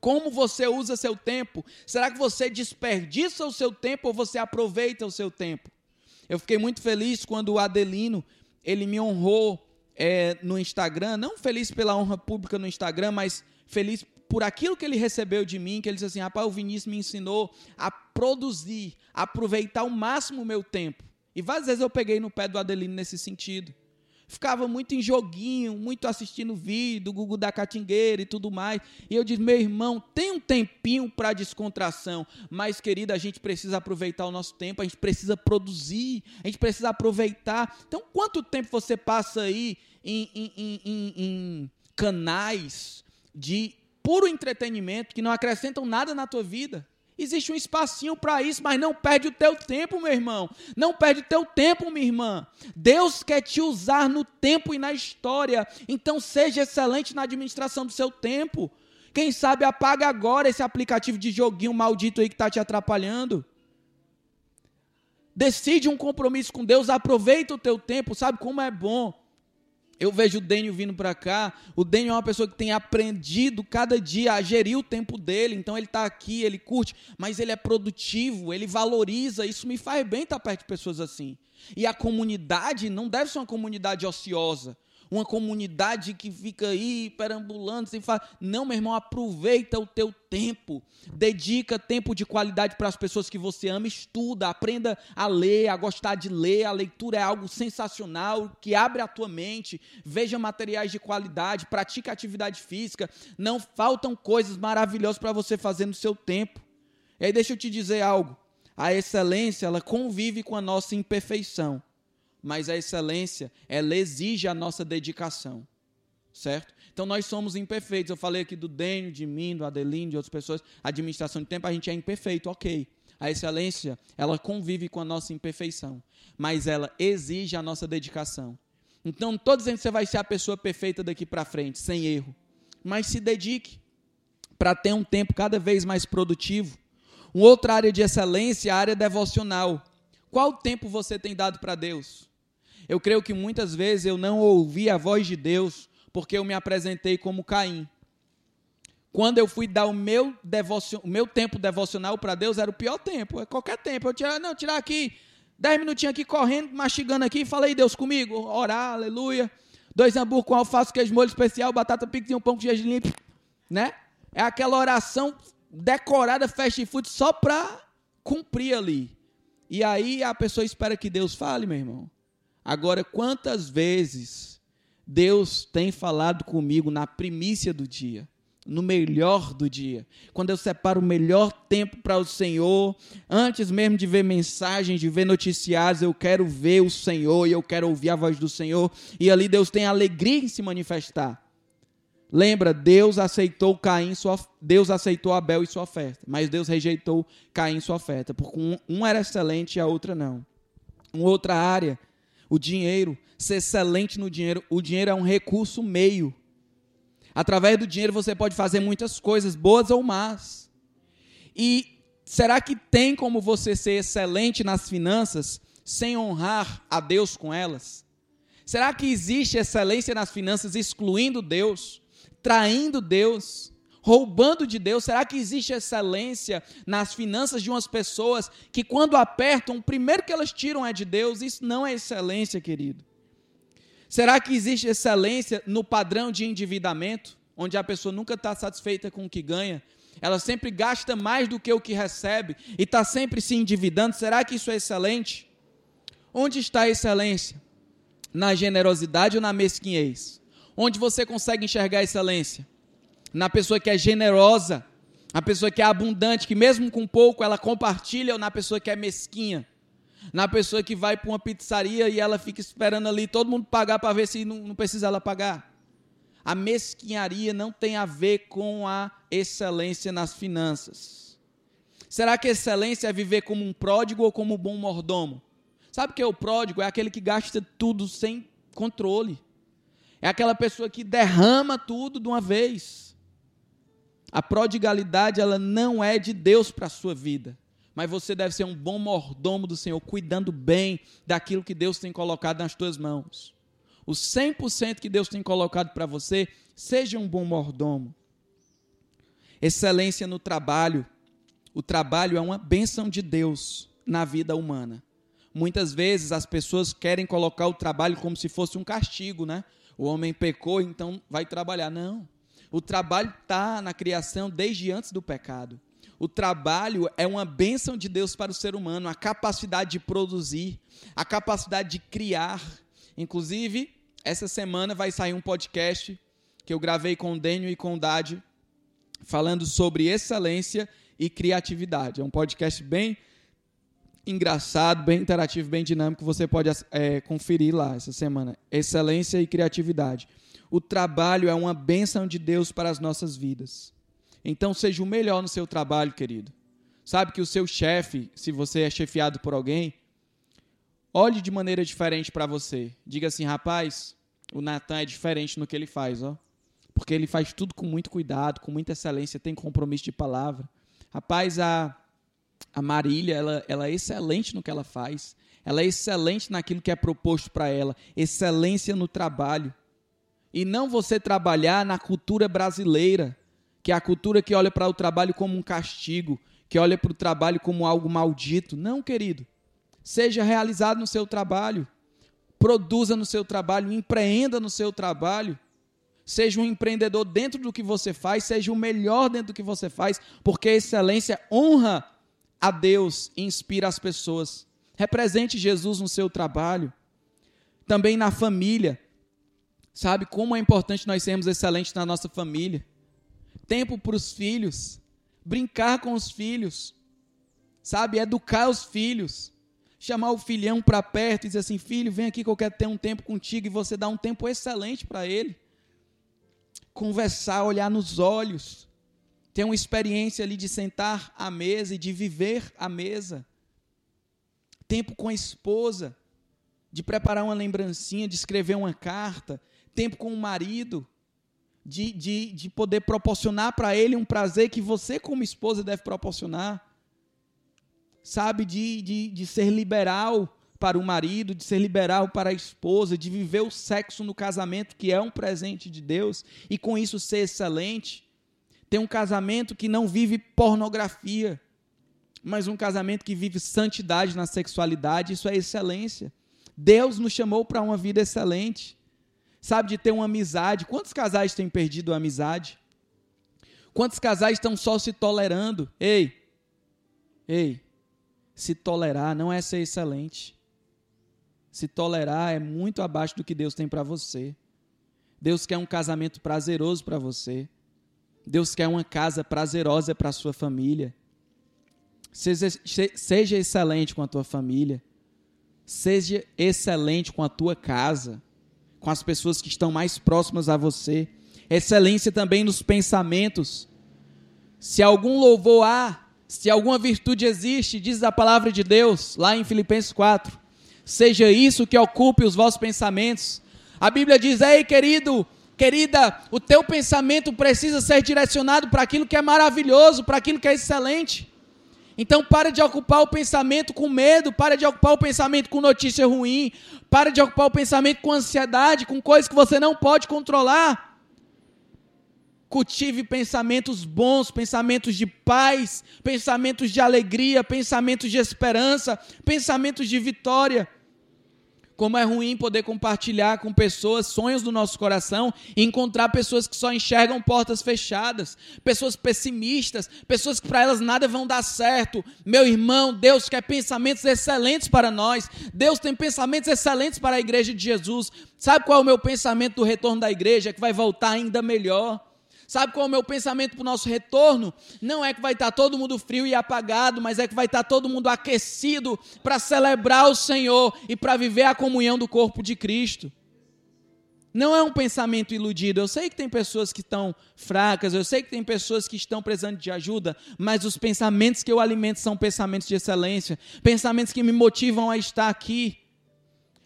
Como você usa seu tempo? Será que você desperdiça o seu tempo ou você aproveita o seu tempo? Eu fiquei muito feliz quando o Adelino ele me honrou é, no Instagram, não feliz pela honra pública no Instagram, mas feliz por aquilo que ele recebeu de mim, que ele disse assim, rapaz, o Vinícius me ensinou a produzir, a aproveitar ao máximo o meu tempo. E várias vezes eu peguei no pé do Adelino nesse sentido ficava muito em joguinho, muito assistindo vídeo do Google da Catingueira e tudo mais. E eu disse, meu irmão, tem um tempinho para descontração, mas querida, a gente precisa aproveitar o nosso tempo, a gente precisa produzir, a gente precisa aproveitar. Então, quanto tempo você passa aí em, em, em, em canais de puro entretenimento que não acrescentam nada na tua vida? Existe um espacinho para isso, mas não perde o teu tempo, meu irmão. Não perde o teu tempo, minha irmã. Deus quer te usar no tempo e na história. Então seja excelente na administração do seu tempo. Quem sabe apaga agora esse aplicativo de joguinho maldito aí que está te atrapalhando. Decide um compromisso com Deus, aproveita o teu tempo, sabe como é bom eu vejo o Dênio vindo para cá. O Dênio é uma pessoa que tem aprendido cada dia a gerir o tempo dele. Então ele está aqui, ele curte, mas ele é produtivo, ele valoriza. Isso me faz bem estar perto de pessoas assim. E a comunidade não deve ser uma comunidade ociosa uma comunidade que fica aí perambulando sem falar. Não, meu irmão, aproveita o teu tempo. Dedica tempo de qualidade para as pessoas que você ama, estuda, aprenda a ler, a gostar de ler. A leitura é algo sensacional que abre a tua mente. Veja materiais de qualidade, pratica atividade física. Não faltam coisas maravilhosas para você fazer no seu tempo. E aí deixa eu te dizer algo. A excelência, ela convive com a nossa imperfeição, mas a excelência, ela exige a nossa dedicação, certo? Então nós somos imperfeitos. Eu falei aqui do Dênio, de mim, do Adelino, de outras pessoas, administração de tempo, a gente é imperfeito, ok. A excelência, ela convive com a nossa imperfeição, mas ela exige a nossa dedicação. Então, não estou dizendo que você vai ser a pessoa perfeita daqui para frente, sem erro, mas se dedique para ter um tempo cada vez mais produtivo. Uma outra área de excelência é a área devocional. Qual tempo você tem dado para Deus? Eu creio que muitas vezes eu não ouvi a voz de Deus porque eu me apresentei como Caim. Quando eu fui dar o meu, devocio, o meu tempo devocional para Deus, era o pior tempo, é qualquer tempo. Eu tirar, não, tirar aqui, dez minutinhos aqui correndo, mastigando aqui, falei Deus comigo, orar, aleluia. Dois hambúrguer com alface, queijo molho especial, batata pix e um pão com gergelim né? É aquela oração decorada, fast food, só para cumprir ali. E aí a pessoa espera que Deus fale, meu irmão. Agora, quantas vezes Deus tem falado comigo na primícia do dia? no melhor do dia. Quando eu separo o melhor tempo para o Senhor, antes mesmo de ver mensagens, de ver noticiários, eu quero ver o Senhor e eu quero ouvir a voz do Senhor. E ali Deus tem alegria em se manifestar. Lembra, Deus aceitou Caim, sua, Deus aceitou Abel e sua oferta, mas Deus rejeitou Caim e sua oferta, porque um, um era excelente e a outra não. Uma outra área, o dinheiro, ser excelente no dinheiro, o dinheiro é um recurso meio Através do dinheiro você pode fazer muitas coisas, boas ou más. E será que tem como você ser excelente nas finanças sem honrar a Deus com elas? Será que existe excelência nas finanças excluindo Deus, traindo Deus, roubando de Deus? Será que existe excelência nas finanças de umas pessoas que, quando apertam, o primeiro que elas tiram é de Deus? Isso não é excelência, querido. Será que existe excelência no padrão de endividamento, onde a pessoa nunca está satisfeita com o que ganha? Ela sempre gasta mais do que o que recebe e está sempre se endividando. Será que isso é excelente? Onde está a excelência? Na generosidade ou na mesquinhez? Onde você consegue enxergar a excelência? Na pessoa que é generosa, na pessoa que é abundante, que mesmo com pouco ela compartilha, ou na pessoa que é mesquinha? na pessoa que vai para uma pizzaria e ela fica esperando ali todo mundo pagar para ver se não, não precisa ela pagar. A mesquinharia não tem a ver com a excelência nas finanças. Será que excelência é viver como um pródigo ou como um bom mordomo? Sabe o que é o pródigo? É aquele que gasta tudo sem controle. É aquela pessoa que derrama tudo de uma vez. A prodigalidade ela não é de Deus para a sua vida mas você deve ser um bom mordomo do Senhor, cuidando bem daquilo que Deus tem colocado nas tuas mãos. O 100% que Deus tem colocado para você, seja um bom mordomo. Excelência no trabalho. O trabalho é uma bênção de Deus na vida humana. Muitas vezes as pessoas querem colocar o trabalho como se fosse um castigo, né? O homem pecou, então vai trabalhar. Não. O trabalho está na criação desde antes do pecado. O trabalho é uma bênção de Deus para o ser humano, a capacidade de produzir, a capacidade de criar. Inclusive, essa semana vai sair um podcast que eu gravei com o Dênio e com o Dade, falando sobre excelência e criatividade. É um podcast bem engraçado, bem interativo, bem dinâmico. Você pode é, conferir lá essa semana. Excelência e criatividade. O trabalho é uma bênção de Deus para as nossas vidas. Então seja o melhor no seu trabalho, querido. Sabe que o seu chefe, se você é chefiado por alguém, olhe de maneira diferente para você. Diga assim, rapaz, o Natan é diferente no que ele faz, ó. Porque ele faz tudo com muito cuidado, com muita excelência, tem compromisso de palavra. Rapaz, a, a Marília, ela, ela é excelente no que ela faz. Ela é excelente naquilo que é proposto para ela. Excelência no trabalho. E não você trabalhar na cultura brasileira, que é a cultura que olha para o trabalho como um castigo, que olha para o trabalho como algo maldito. Não, querido. Seja realizado no seu trabalho, produza no seu trabalho, empreenda no seu trabalho. Seja um empreendedor dentro do que você faz, seja o melhor dentro do que você faz, porque a excelência honra a Deus e inspira as pessoas. Represente Jesus no seu trabalho, também na família. Sabe como é importante nós sermos excelentes na nossa família? tempo para os filhos, brincar com os filhos. Sabe? Educar os filhos. Chamar o filhão para perto e dizer assim: filho, vem aqui que eu quero ter um tempo contigo. E você dá um tempo excelente para ele. Conversar, olhar nos olhos. Ter uma experiência ali de sentar à mesa e de viver à mesa. Tempo com a esposa. De preparar uma lembrancinha, de escrever uma carta. Tempo com o marido de, de, de poder proporcionar para ele um prazer que você, como esposa, deve proporcionar. Sabe, de, de, de ser liberal para o marido, de ser liberal para a esposa, de viver o sexo no casamento, que é um presente de Deus, e com isso ser excelente. Ter um casamento que não vive pornografia, mas um casamento que vive santidade na sexualidade, isso é excelência. Deus nos chamou para uma vida excelente sabe, de ter uma amizade. Quantos casais têm perdido a amizade? Quantos casais estão só se tolerando? Ei, ei, se tolerar não é ser excelente. Se tolerar é muito abaixo do que Deus tem para você. Deus quer um casamento prazeroso para você. Deus quer uma casa prazerosa para sua família. Seja, seja excelente com a tua família. Seja excelente com a tua casa com as pessoas que estão mais próximas a você. Excelência também nos pensamentos. Se algum louvor há, se alguma virtude existe, diz a palavra de Deus, lá em Filipenses 4, seja isso que ocupe os vossos pensamentos. A Bíblia diz: Ei, querido, querida, o teu pensamento precisa ser direcionado para aquilo que é maravilhoso, para aquilo que é excelente. Então para de ocupar o pensamento com medo, para de ocupar o pensamento com notícia ruim, para de ocupar o pensamento com ansiedade, com coisas que você não pode controlar. Cultive pensamentos bons, pensamentos de paz, pensamentos de alegria, pensamentos de esperança, pensamentos de vitória. Como é ruim poder compartilhar com pessoas sonhos do nosso coração e encontrar pessoas que só enxergam portas fechadas, pessoas pessimistas, pessoas que para elas nada vão dar certo. Meu irmão, Deus quer pensamentos excelentes para nós. Deus tem pensamentos excelentes para a igreja de Jesus. Sabe qual é o meu pensamento do retorno da igreja? É que vai voltar ainda melhor Sabe qual é o meu pensamento para o nosso retorno? Não é que vai estar todo mundo frio e apagado, mas é que vai estar todo mundo aquecido para celebrar o Senhor e para viver a comunhão do corpo de Cristo. Não é um pensamento iludido. Eu sei que tem pessoas que estão fracas, eu sei que tem pessoas que estão precisando de ajuda, mas os pensamentos que eu alimento são pensamentos de excelência, pensamentos que me motivam a estar aqui,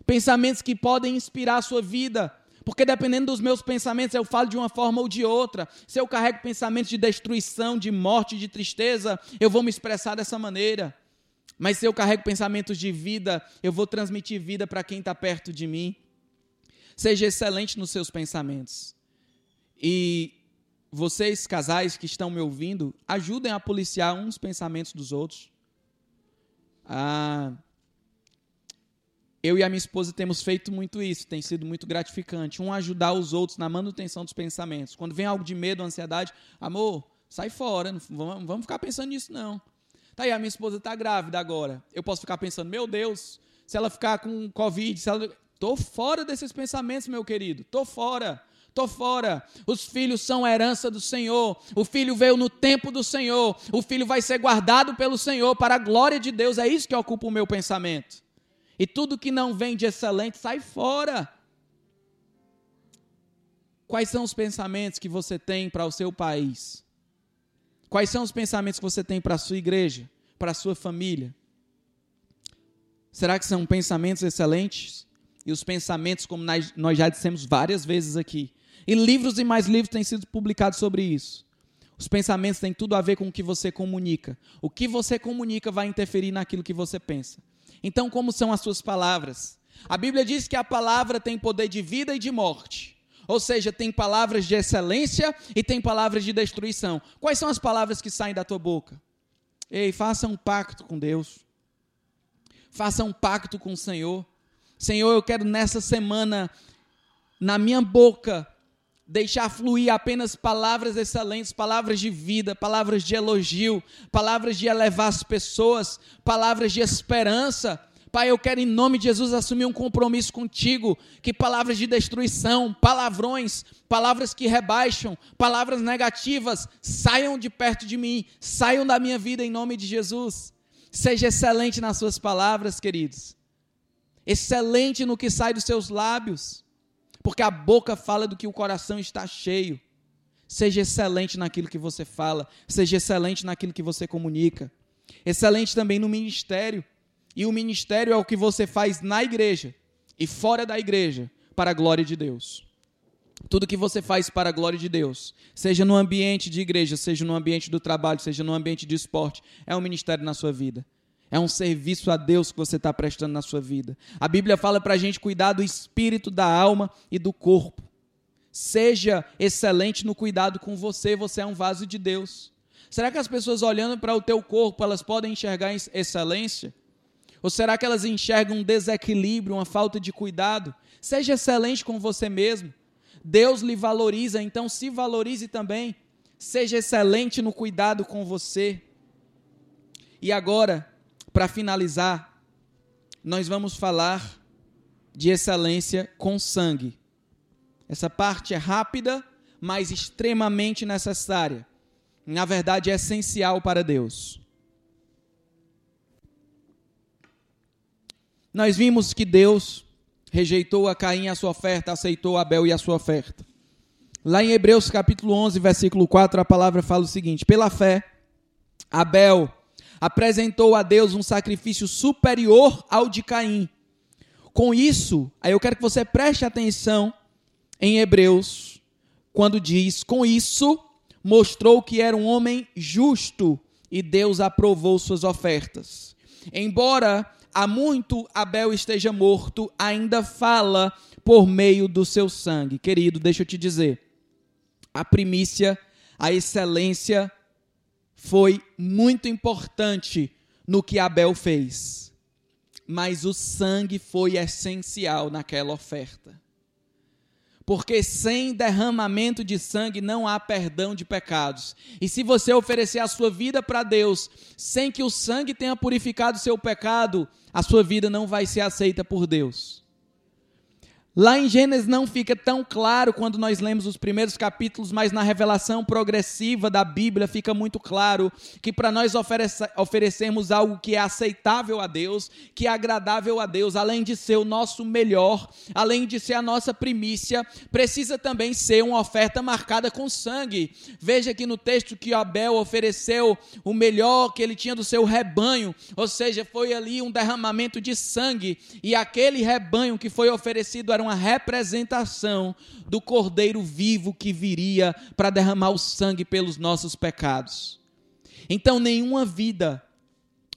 pensamentos que podem inspirar a sua vida. Porque dependendo dos meus pensamentos, eu falo de uma forma ou de outra. Se eu carrego pensamentos de destruição, de morte, de tristeza, eu vou me expressar dessa maneira. Mas se eu carrego pensamentos de vida, eu vou transmitir vida para quem está perto de mim. Seja excelente nos seus pensamentos. E vocês, casais que estão me ouvindo, ajudem a policiar uns pensamentos dos outros. Ah, eu e a minha esposa temos feito muito isso, tem sido muito gratificante. Um ajudar os outros na manutenção dos pensamentos. Quando vem algo de medo, ansiedade, amor, sai fora, não vamos, ficar pensando nisso não. Tá aí, a minha esposa está grávida agora. Eu posso ficar pensando, meu Deus, se ela ficar com Covid, se ela... Tô fora desses pensamentos, meu querido. Tô fora. Tô fora. Os filhos são herança do Senhor. O filho veio no tempo do Senhor. O filho vai ser guardado pelo Senhor para a glória de Deus. É isso que ocupa o meu pensamento. E tudo que não vem de excelente sai fora. Quais são os pensamentos que você tem para o seu país? Quais são os pensamentos que você tem para a sua igreja, para a sua família? Será que são pensamentos excelentes? E os pensamentos, como nós já dissemos várias vezes aqui, e livros e mais livros têm sido publicados sobre isso. Os pensamentos têm tudo a ver com o que você comunica. O que você comunica vai interferir naquilo que você pensa. Então, como são as suas palavras? A Bíblia diz que a palavra tem poder de vida e de morte. Ou seja, tem palavras de excelência e tem palavras de destruição. Quais são as palavras que saem da tua boca? Ei, faça um pacto com Deus. Faça um pacto com o Senhor. Senhor, eu quero nessa semana, na minha boca, deixar fluir apenas palavras excelentes, palavras de vida, palavras de elogio, palavras de elevar as pessoas, palavras de esperança. Pai, eu quero em nome de Jesus assumir um compromisso contigo, que palavras de destruição, palavrões, palavras que rebaixam, palavras negativas saiam de perto de mim, saiam da minha vida em nome de Jesus. Seja excelente nas suas palavras, queridos. Excelente no que sai dos seus lábios. Porque a boca fala do que o coração está cheio. Seja excelente naquilo que você fala. Seja excelente naquilo que você comunica. Excelente também no ministério. E o ministério é o que você faz na igreja e fora da igreja para a glória de Deus. Tudo que você faz para a glória de Deus, seja no ambiente de igreja, seja no ambiente do trabalho, seja no ambiente de esporte, é um ministério na sua vida. É um serviço a Deus que você está prestando na sua vida. A Bíblia fala para a gente cuidar do espírito, da alma e do corpo. Seja excelente no cuidado com você, você é um vaso de Deus. Será que as pessoas olhando para o teu corpo, elas podem enxergar excelência? Ou será que elas enxergam um desequilíbrio, uma falta de cuidado? Seja excelente com você mesmo. Deus lhe valoriza, então se valorize também. Seja excelente no cuidado com você. E agora, para finalizar, nós vamos falar de excelência com sangue. Essa parte é rápida, mas extremamente necessária. Na verdade, é essencial para Deus. Nós vimos que Deus rejeitou a Caim a sua oferta, aceitou Abel e a sua oferta. Lá em Hebreus capítulo 11, versículo 4, a palavra fala o seguinte: Pela fé, Abel apresentou a Deus um sacrifício superior ao de Caim. Com isso, aí eu quero que você preste atenção em Hebreus, quando diz: Com isso, mostrou que era um homem justo e Deus aprovou suas ofertas. Embora há muito Abel esteja morto, ainda fala por meio do seu sangue. Querido, deixa eu te dizer, a primícia, a excelência foi muito importante no que Abel fez, mas o sangue foi essencial naquela oferta. Porque sem derramamento de sangue não há perdão de pecados. E se você oferecer a sua vida para Deus, sem que o sangue tenha purificado seu pecado, a sua vida não vai ser aceita por Deus. Lá em Gênesis não fica tão claro quando nós lemos os primeiros capítulos, mas na revelação progressiva da Bíblia fica muito claro que para nós oferecer, oferecermos algo que é aceitável a Deus, que é agradável a Deus, além de ser o nosso melhor, além de ser a nossa primícia, precisa também ser uma oferta marcada com sangue. Veja aqui no texto que Abel ofereceu o melhor que ele tinha do seu rebanho, ou seja, foi ali um derramamento de sangue, e aquele rebanho que foi oferecido era uma representação do Cordeiro vivo que viria para derramar o sangue pelos nossos pecados. Então, nenhuma vida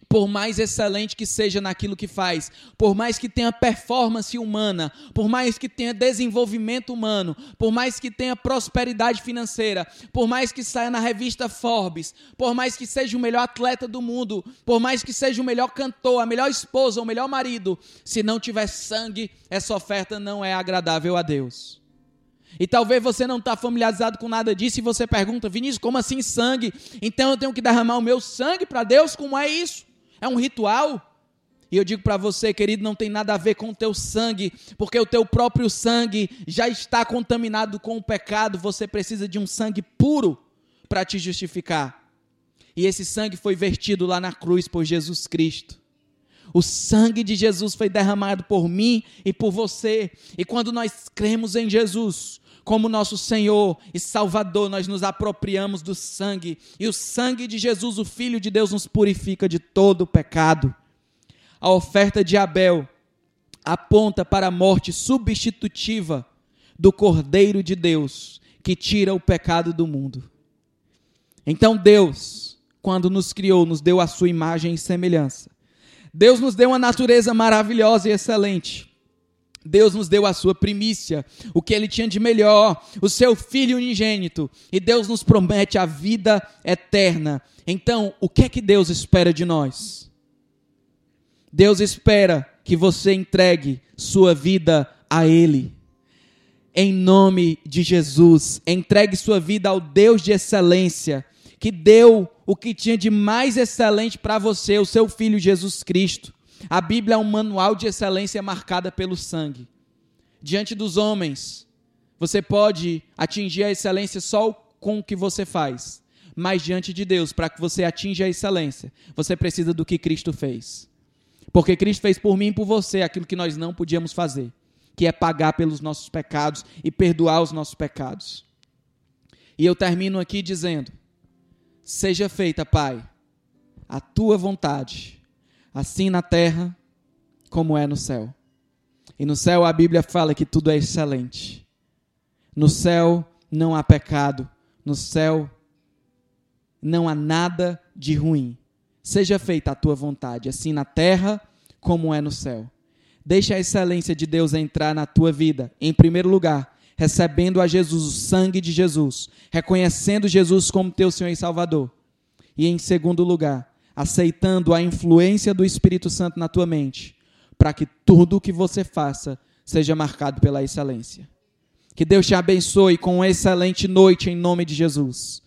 por mais excelente que seja naquilo que faz, por mais que tenha performance humana, por mais que tenha desenvolvimento humano, por mais que tenha prosperidade financeira, por mais que saia na revista Forbes, por mais que seja o melhor atleta do mundo, por mais que seja o melhor cantor, a melhor esposa, o melhor marido, se não tiver sangue, essa oferta não é agradável a Deus. E talvez você não está familiarizado com nada disso e você pergunta, Vinícius, como assim sangue? Então eu tenho que derramar o meu sangue para Deus? Como é isso? É um ritual. E eu digo para você, querido, não tem nada a ver com o teu sangue, porque o teu próprio sangue já está contaminado com o pecado. Você precisa de um sangue puro para te justificar. E esse sangue foi vertido lá na cruz por Jesus Cristo. O sangue de Jesus foi derramado por mim e por você. E quando nós cremos em Jesus, como nosso Senhor e Salvador, nós nos apropriamos do sangue, e o sangue de Jesus, o Filho de Deus, nos purifica de todo o pecado. A oferta de Abel aponta para a morte substitutiva do Cordeiro de Deus, que tira o pecado do mundo. Então Deus, quando nos criou, nos deu a sua imagem e semelhança. Deus nos deu uma natureza maravilhosa e excelente. Deus nos deu a sua primícia, o que ele tinha de melhor, o seu filho unigênito, e Deus nos promete a vida eterna. Então, o que é que Deus espera de nós? Deus espera que você entregue sua vida a Ele. Em nome de Jesus, entregue sua vida ao Deus de excelência, que deu o que tinha de mais excelente para você, o seu filho Jesus Cristo. A Bíblia é um manual de excelência marcada pelo sangue. Diante dos homens, você pode atingir a excelência só com o que você faz. mas diante de Deus, para que você atinja a excelência, você precisa do que Cristo fez. Porque Cristo fez por mim e por você aquilo que nós não podíamos fazer, que é pagar pelos nossos pecados e perdoar os nossos pecados. E eu termino aqui dizendo: Seja feita, Pai, a tua vontade, assim na terra como é no céu. E no céu a Bíblia fala que tudo é excelente. No céu não há pecado, no céu não há nada de ruim. Seja feita a tua vontade, assim na terra como é no céu. Deixa a excelência de Deus entrar na tua vida, em primeiro lugar, recebendo a Jesus, o sangue de Jesus, reconhecendo Jesus como teu Senhor e Salvador. E em segundo lugar, aceitando a influência do Espírito Santo na tua mente, para que tudo o que você faça seja marcado pela excelência. Que Deus te abençoe com uma excelente noite em nome de Jesus.